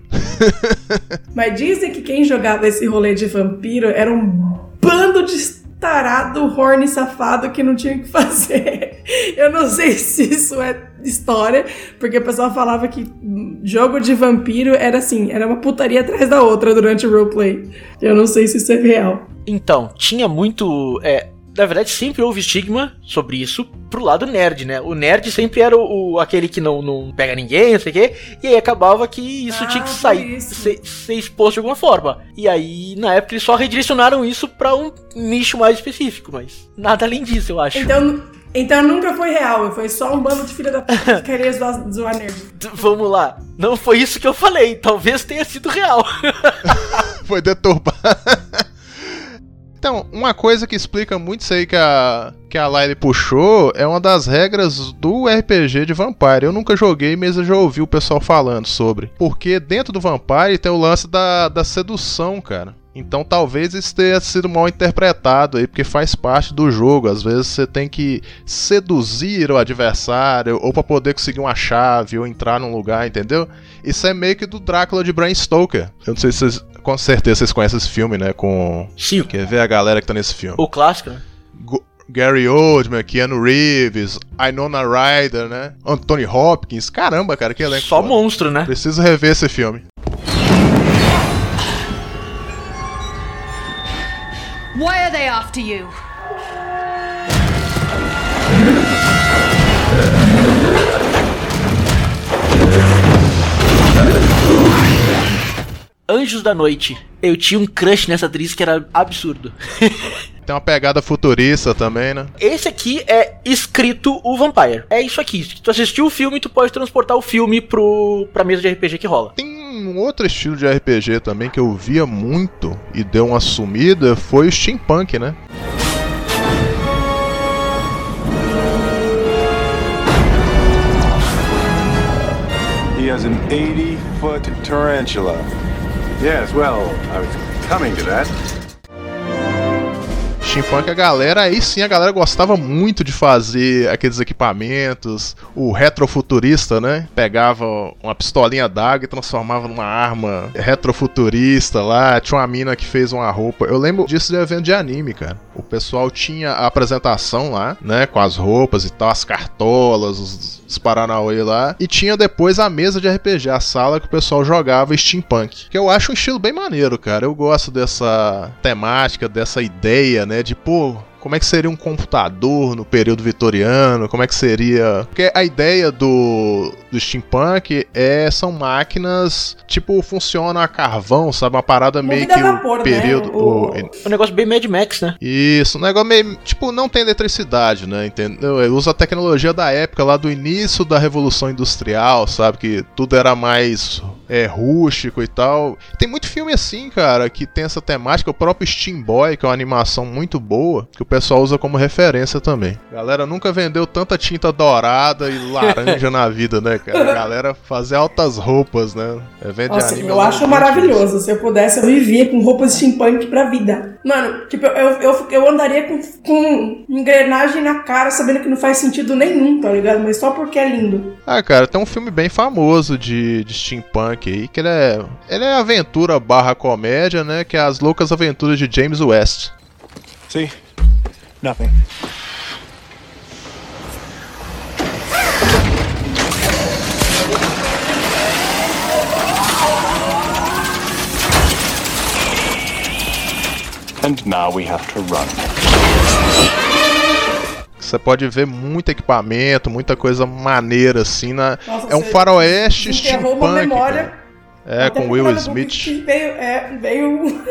Mas dizem que quem jogava esse rolê de vampiro era um bando de tarado, horny, safado que não tinha o que fazer. Eu não sei se isso é história, porque o pessoal falava que jogo de vampiro era assim, era uma putaria atrás da outra durante o roleplay. Eu não sei se isso é real. Então, tinha muito. É, na verdade, sempre houve estigma sobre isso pro lado nerd, né? O nerd sempre era o, o- aquele que não, não pega ninguém, não sei o quê, e aí acabava que isso tinha que sair, ser, ser exposto de alguma forma. E aí, na época, eles só redirecionaram isso pra um nicho mais específico, mas nada além disso, eu acho. Então, então nunca foi real, foi só um bando de filha da puta que queria zoar, zoar nerd. Vamos lá. Não foi isso que eu falei. Talvez tenha sido real. Foi deturbado. Então, uma coisa que explica muito isso aí que a, que a Lyle puxou é uma das regras do RPG de Vampire. Eu nunca joguei, mas eu já ouvi o pessoal falando sobre. Porque dentro do Vampire tem o lance da, da sedução, cara. Então talvez isso tenha sido mal interpretado aí, porque faz parte do jogo. Às vezes você tem que seduzir o adversário, ou para poder conseguir uma chave, ou entrar num lugar, entendeu? Isso é meio que do Drácula de Bram Stoker. Eu não sei se vocês. Com certeza vocês conhecem esse filme, né? Com. Sim. Quer ver a galera que tá nesse filme? O clássico, né? Go- Gary Oldman, Keanu Reeves, Winona Ryder, né? Anthony Hopkins. Caramba, cara, que elenco. Só foda. monstro, né? Preciso rever esse filme. Why are they after you? Anjos da Noite. Eu tinha um crush nessa atriz que era absurdo. Tem uma pegada futurista também, né? Esse aqui é escrito o Vampire. É isso aqui. Se tu assistiu o filme, tu pode transportar o filme pro, pra mesa de RPG que rola. Tem um outro estilo de RPG também que eu via muito e deu uma sumida foi o steampunk, né? He has an 80 foot tarantula. Yes, well, I was coming to that. Steampunk, a galera, aí sim a galera gostava muito de fazer aqueles equipamentos. O retrofuturista, né? Pegava uma pistolinha d'água e transformava numa arma retrofuturista lá. Tinha uma mina que fez uma roupa. Eu lembro disso de evento de anime, cara. O pessoal tinha a apresentação lá, né? Com as roupas e tal, as cartolas, os, os Paranauê lá. E tinha depois a mesa de RPG, a sala que o pessoal jogava steampunk. Que eu acho um estilo bem maneiro, cara. Eu gosto dessa temática, dessa ideia, né? De, pô, como é que seria um computador no período vitoriano, como é que seria. Porque a ideia do, do steampunk é são máquinas tipo funciona a carvão, sabe? Uma parada meio Movida que a vapor, o né? período. O- o- Um negócio bem Mad Max, né? isso, um negócio meio. Tipo, não tem eletricidade, né? Entendeu? Ele usa a tecnologia da época, lá do início da Revolução Industrial, sabe? Que tudo era mais é, rústico e tal. Tem muito filme assim, cara, que tem essa temática. O próprio Steam Boy, que é uma animação muito boa, que o pessoal usa como referência também. Galera nunca vendeu tanta tinta dourada e laranja na vida, né, cara? A galera fazer altas roupas, né? Evento de Nossa, anime eu é acho maravilhoso. Se eu pudesse, eu vivia com roupas steampunk pra vida. Mano, tipo, eu, eu, eu andaria com, com engrenagem na cara, sabendo que não faz sentido nenhum, tá ligado? Mas só porque é lindo. Ah, cara, tem um filme bem famoso de, de steampunk aí, que ele é, ele é aventura barra comédia, né? Que é As Loucas Aventuras de James West. See? Nothing. And now we have to run. Você pode ver muito equipamento, muita coisa maneira assim. Na... Nossa, é um faroeste steampunk. memória. É, com Will Smith. Veio, é, veio.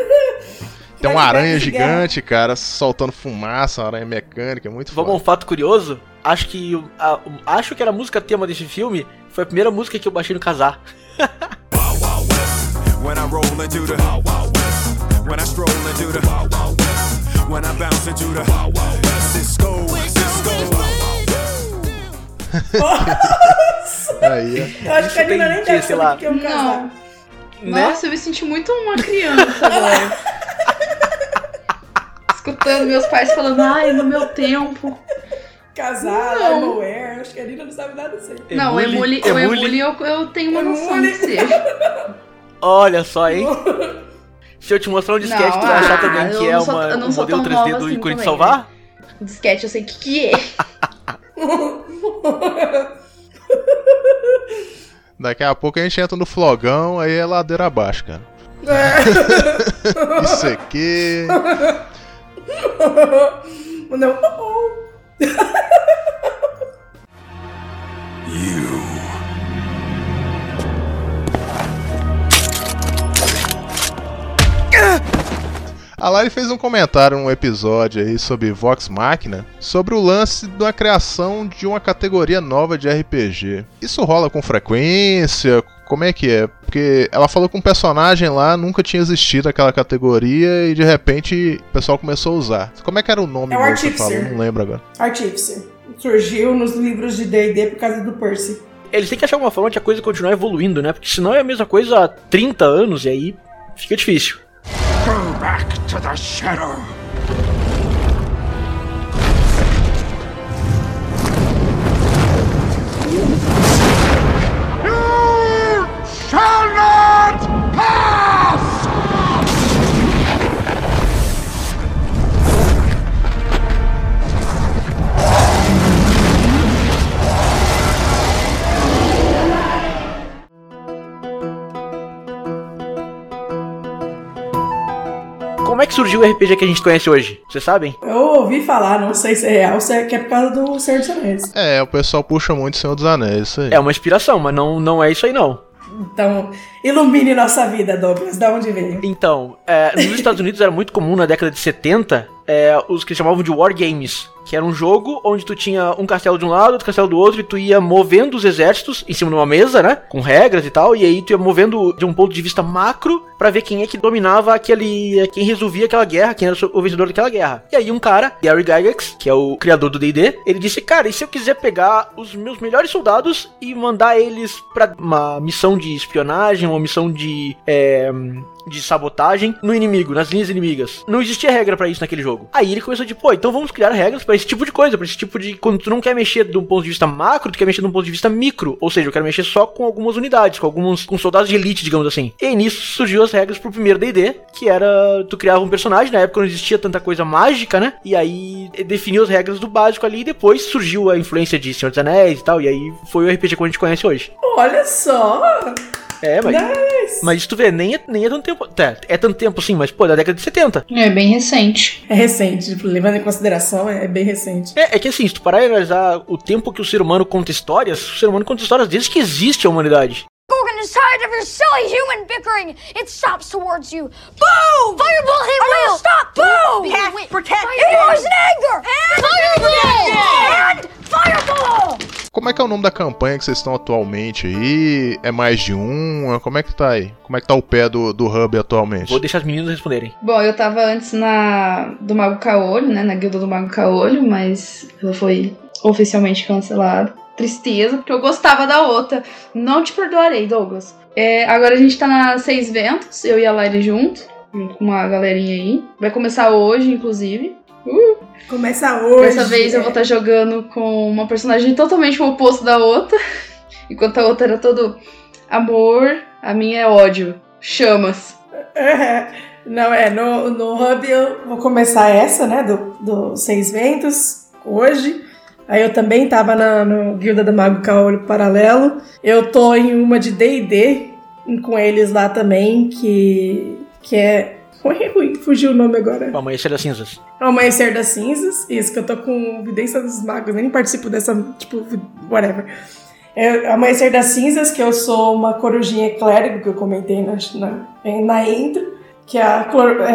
Tem uma aranha gigante, cara, soltando fumaça, uma aranha mecânica, é muito Vamos a um fato curioso. Acho que o- a- acho que era a música tema desse filme foi a primeira música que eu baixei no casar. Aí, Eu acho que a Nina nem deve sei lá. o que é um casal. Né? Nossa, eu me senti muito uma criança agora. Escutando meus pais falando, ai, no meu tempo. Casar, Não. Emowear, acho que a Nina não sabe nada disso aí. Não, o Emule, o Emule eu, eu tenho uma noção de ser. Olha só, hein? Se eu te mostrar um disquete, Não, tu vai achar ah, também que é sou- uma, um modelo tão 3D nova do assim ícone de também, salvar? Disquete eu sei o que, que é. Daqui a pouco a gente entra no flogão, aí é ladeira abaixo, cara. Isso aqui. Não. A Lari fez um comentário num episódio aí sobre Vox Machina, sobre o lance da criação de uma categoria nova de RPG. Isso rola com frequência? Como é que é? Porque ela falou que um personagem lá nunca tinha existido aquela categoria e de repente o pessoal começou a usar. Como é que era o nome É o mesmo que você Artificer. falou? Não lembro agora. Artificer. Surgiu nos livros de D&D por causa do Percy. Eles têm que achar uma forma de a coisa continuar evoluindo, né? Porque senão é a mesma coisa há 30 anos e aí fica difícil. Go back to the shadow. Como é que surgiu o RPG que a gente conhece hoje? Vocês sabem? Eu ouvi falar, não sei se é real, se é que é por causa do Senhor dos Anéis. É, o pessoal puxa muito Senhor dos Anéis, isso aí. É uma inspiração, mas não, não é isso aí não. Então, ilumine nossa vida, Douglas. Da onde veio? Então, é, nos Estados Unidos era muito comum na década de 70 é, os que chamavam de War Games, que era um jogo onde tu tinha um castelo de um lado, outro castelo do outro, e tu ia movendo os exércitos em cima de uma mesa, né? Com regras e tal, e aí tu ia movendo de um ponto de vista macro pra ver quem é que dominava aquele. quem resolvia aquela guerra, quem era o vencedor daquela guerra. E aí um cara, Gary Gygax, que é o criador do DD, ele disse: Cara, e se eu quiser pegar os meus melhores soldados e mandar eles pra uma missão de espionagem, uma missão de. é, de sabotagem no inimigo, nas linhas inimigas. Não existia regra pra isso naquele jogo. Aí ele começou de, pô, então vamos criar regras pra esse tipo de coisa, pra esse tipo de quando tu não quer mexer de um ponto de vista macro, tu quer mexer de um ponto de vista micro, ou seja, eu quero mexer só com algumas unidades, com alguns com soldados de elite, digamos assim. E nisso surgiu as regras pro primeiro D&D, que era tu criava um personagem, na época não existia tanta coisa mágica, né? E aí definiu as regras do básico ali e depois surgiu a influência de Senhor dos Anéis e tal, e aí foi o RPG que a gente conhece hoje. Olha só! É, mas Nice. Mas. Tu vê, nem é, nem é tanto tempo. Tá, é tanto tempo sim, mas pô, da década de 70. É bem recente. É recente, tipo, levando em consideração, é bem recente. É, é que assim, se tu parar e analisar o tempo que o ser humano conta histórias, o ser humano conta histórias desde que existe a humanidade. Gorgon is tired of your silly human bickering. It stops towards you. Boom! Fireball hit will! Stop! Boom! Half protect It was anger! Fireball! And fireball! Como é que é o nome da campanha que vocês estão atualmente aí? É mais de um? Como é que tá aí? Como é que tá o pé do, do hub atualmente? Vou deixar as meninas responderem. Bom, eu tava antes na do Mago Caolho, né? Na guilda do Mago Caolho, mas ela foi oficialmente cancelada. Tristeza, porque eu gostava da outra. Não te perdoarei, Douglas. É, agora a gente tá na Seis Ventos, eu e a Laire junto, junto com uma galerinha aí. Vai começar hoje, inclusive. Uh! Começa hoje. Dessa vez eu vou estar jogando com uma personagem totalmente o oposto da outra. Enquanto a outra era todo amor, a minha é ódio. Chamas. É, Não, é, no, no Hub eu vou começar essa, né, do, do Seis Ventos, hoje. Aí eu também tava na, no Guilda do Mago Caolho Paralelo. Eu tô em uma de D&D com eles lá também, que, que é... Ui, ui, Fugiu o nome agora. O Amanhecer das Cinzas. Amanhecer das Cinzas. Isso, que eu tô com Vidência dos Magos, nem participo dessa, tipo, whatever. É Amanhecer das Cinzas, que eu sou uma corujinha clérigo, que eu comentei na, na, na intro. Que a,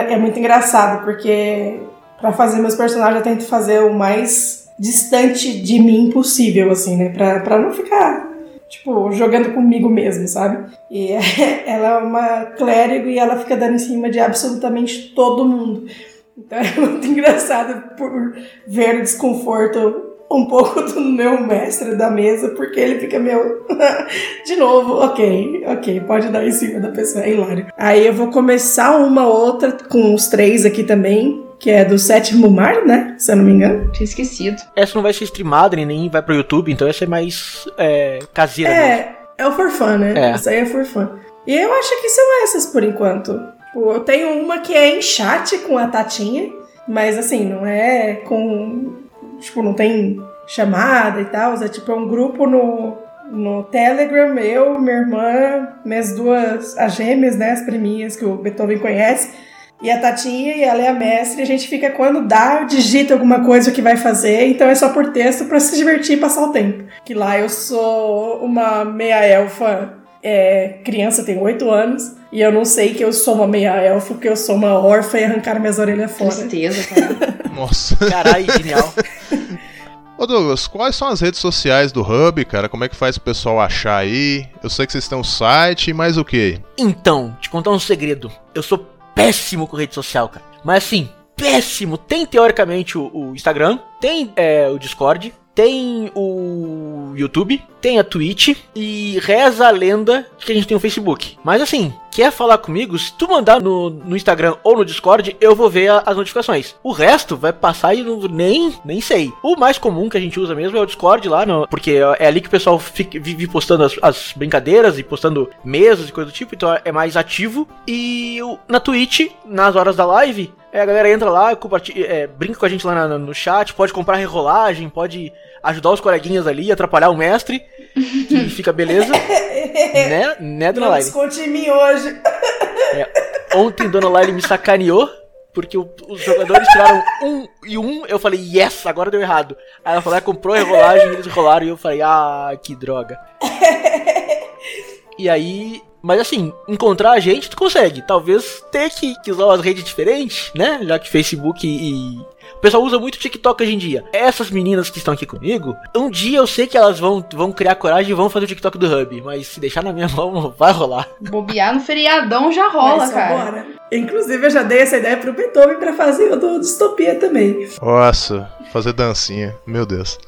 é, é muito engraçado, porque pra fazer meus personagens eu tento fazer o mais distante de mim possível, assim, né? Pra, pra não ficar, tipo, jogando comigo mesmo, sabe? E ela é uma clérigo e ela fica dando em cima de absolutamente todo mundo. Então é muito engraçado por ver o desconforto um pouco do meu mestre da mesa, porque ele fica meio. De novo, ok, ok, pode dar em cima da pessoa, é hilário. Aí eu vou começar uma outra com os três aqui também, que é do sétimo mar, né? Se eu não me engano. Tinha esquecido. Essa não vai ser streamada nem- nem vai pro YouTube, então essa é mais é, caseira mesmo. É, é o for fun, né? É. Isso aí é for fun. E eu acho que são essas por enquanto. Tipo, Eu tenho uma que é em chat com a Tatinha, mas assim, não é com. Tipo, não tem chamada e tal. É tipo, é um grupo no, no Telegram, eu, minha irmã, minhas duas, as gêmeas, né? As priminhas que o Beethoven conhece. E a Tatinha, e ela é a mestre, e a gente fica quando dá, digita alguma coisa que vai fazer, então é só por texto pra se divertir e passar o tempo. Que lá eu sou uma meia elfa, é, criança, tenho 8 anos, e eu não sei que eu sou uma meia elfa, porque eu sou uma órfã e arrancaram minhas orelhas fora. Tristeza, cara. Nossa. Caralho, genial. Ô Douglas, quais são as redes sociais do Hub, cara? Como é que faz o pessoal achar aí? Eu sei que vocês têm um site, e mais o que? Então, te contar um segredo. Eu sou péssimo com rede social, cara. Mas assim, péssimo. Tem teoricamente o, o Instagram, tem é, o Discord, tem o YouTube, tem a Twitch e reza a lenda que a gente tem o Facebook. Mas assim, quer falar comigo? Se tu mandar no, no Instagram ou no Discord, eu vou ver a- as notificações. O resto vai passar e não- nem, nem sei. O mais comum que a gente usa mesmo é o Discord lá, no, porque é ali que o pessoal fica, vive postando as, as brincadeiras e postando mesas e coisa do tipo, então é mais ativo. E na Twitch, nas horas da live, é, a galera entra lá, compartilha, é, brinca com a gente lá na- no chat, pode comprar rerolagem, pode ajudar os coleguinhas ali, atrapalhar o mestre, que fica beleza. né, né, dona Não Laile? desconte em mim hoje. Ontem Dona Laile me sacaneou, porque o- os jogadores tiraram um e um, eu falei, yes, agora deu errado. Aí ela falou, ah, comprou a rolagem, eles rolaram, e eu falei, ah, que droga. E aí, mas assim, encontrar a gente tu consegue. Talvez ter que, que usar umas redes diferentes, né? Já que Facebook e. O pessoal usa muito TikTok hoje em dia. Essas meninas que estão aqui comigo, um dia eu sei que elas vão, vão criar coragem e vão fazer o TikTok do Hub. Mas se deixar na minha mão, não vai rolar. Bobear no feriadão já rola, cara. bora. Inclusive, eu já dei essa ideia pro Beethoven pra fazer o do Distopia também. Nossa, fazer dancinha. Meu Deus.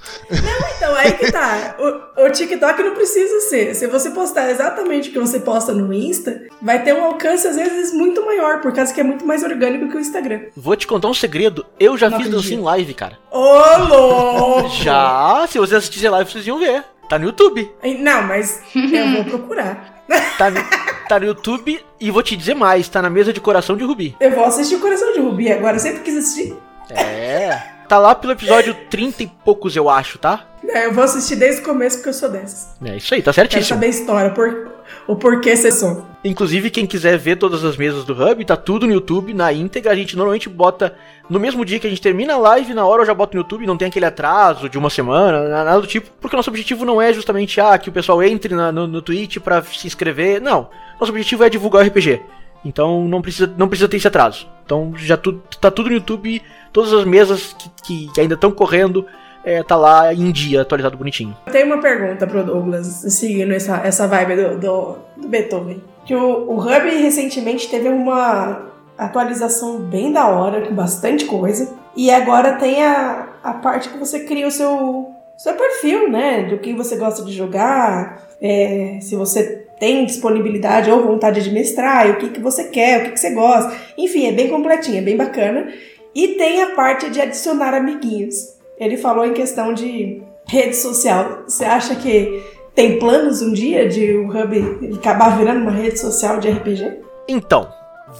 Então, aí que tá. O, o TikTok não precisa ser. Se você postar exatamente o que você posta no Insta, vai ter um alcance, às vezes, muito maior, por causa que é muito mais orgânico que o Instagram. Vou te contar um segredo. Eu já Não fiz dancinha em live, cara. Ô, louco! Já, se vocês assistirem live, vocês iam ver. Tá no YouTube. Não, mas eu vou procurar. Tá no, tá no YouTube e vou te dizer mais, tá na mesa de coração de Rubi. Eu vou assistir o Coração de Rubi agora. Eu sempre quis assistir. É. Tá lá pelo episódio 30 e poucos, eu acho, tá? É, eu vou assistir desde o começo, porque eu sou dessas. É isso aí, tá Quero certíssimo. saber a história. Por... o porquê ser som. Inclusive, quem quiser ver todas as mesas do Hub, tá tudo no YouTube, na íntegra. A gente normalmente bota no mesmo dia que a gente termina a live, na hora eu já boto no YouTube, não tem aquele atraso de uma semana, nada do tipo, porque o nosso objetivo não é justamente ah, que o pessoal entre na, no, no Twitch pra se inscrever. Não. Nosso objetivo é divulgar o RPG. Então não precisa, não precisa ter esse atraso. Então já tu, tá tudo no YouTube, todas as mesas que, que, que ainda estão correndo, é, tá lá em dia, atualizado bonitinho. Eu tenho uma pergunta pro Douglas, seguindo essa, essa vibe do, do, do Beethoven. Que o, o Hub recentemente teve uma atualização bem da hora, com bastante coisa. E agora tem a, a parte que você cria o seu, seu perfil, né? Do que você gosta de jogar, é, se você tem disponibilidade ou vontade de mestrar, o que, que você quer, o que, que você gosta. Enfim, é bem completinho, é bem bacana. E tem a parte de adicionar amiguinhos. Ele falou em questão de rede social. Você acha que tem planos um dia de o Hub acabar virando uma rede social de RPG? Então,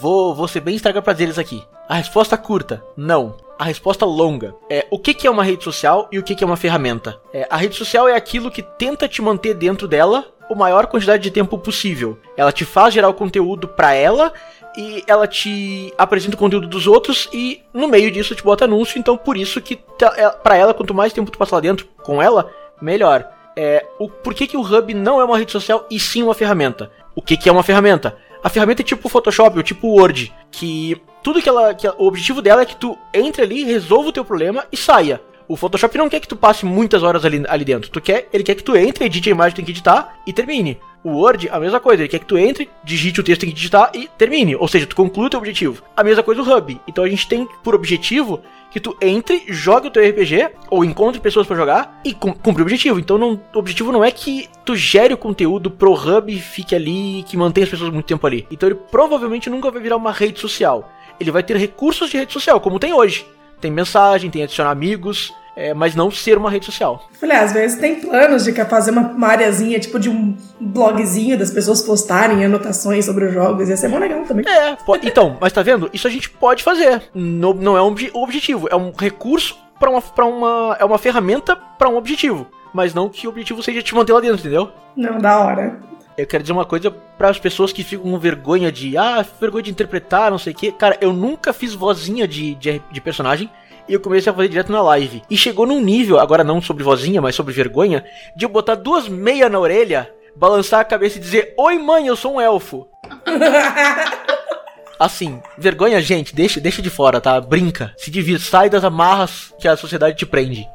vou, vou ser bem estragar prazeres aqui. A resposta curta, não. A resposta longa é o que, que é uma rede social e o que, que é uma ferramenta. É, a rede social é aquilo que tenta te manter dentro dela o maior quantidade de tempo possível. Ela te faz gerar o conteúdo para ela e ela te apresenta o conteúdo dos outros e no meio disso te bota anúncio, então por isso que é, para ela quanto mais tempo tu passar lá dentro com ela, melhor. É, o por que, que o Hub não é uma rede social e sim uma ferramenta? O que, que é uma ferramenta? A ferramenta é tipo Photoshop ou tipo Word, que tudo que ela, que o objetivo dela é que tu entre ali, resolva o teu problema e saia. O Photoshop não quer que tu passe muitas horas ali, ali dentro. Tu quer, ele quer que tu entre, edite a imagem que tem que editar e termine. O Word, a mesma coisa, ele quer que tu entre, digite o texto que tem que digitar e termine. Ou seja, tu conclui o teu objetivo. A mesma coisa o Hub. Então a gente tem por objetivo que tu entre, jogue o teu RPG, ou encontre pessoas para jogar e cumpre o objetivo. Então não, o objetivo não é que tu gere o conteúdo pro Hub e fique ali, que mantenha as pessoas muito tempo ali. Então ele provavelmente nunca vai virar uma rede social. Ele vai ter recursos de rede social, como tem hoje. Tem mensagem, tem adicionar amigos, é, mas não ser uma rede social. Falei, às vezes tem planos de fazer uma, uma areazinha, tipo de um blogzinho das pessoas postarem anotações sobre os jogos, ia ser bom legal também. É, pode, então, mas tá vendo? Isso a gente pode fazer. No, não é um ob objetivo, é um recurso para uma, pra uma. É uma ferramenta para um objetivo. Mas não que o objetivo seja te manter lá dentro, entendeu? Não, da hora. Eu quero dizer uma coisa para as pessoas que ficam com vergonha de, ah, vergonha de interpretar, não sei o quê. Cara, eu nunca fiz vozinha de, de, de personagem e eu comecei a fazer direto na live. E chegou num nível, agora não sobre vozinha, mas sobre vergonha, de eu botar duas meias na orelha, balançar a cabeça e dizer: Oi, mãe, eu sou um elfo. assim, vergonha, gente, deixa, deixa de fora, tá? Brinca, se divirta, sai das amarras que a sociedade te prende.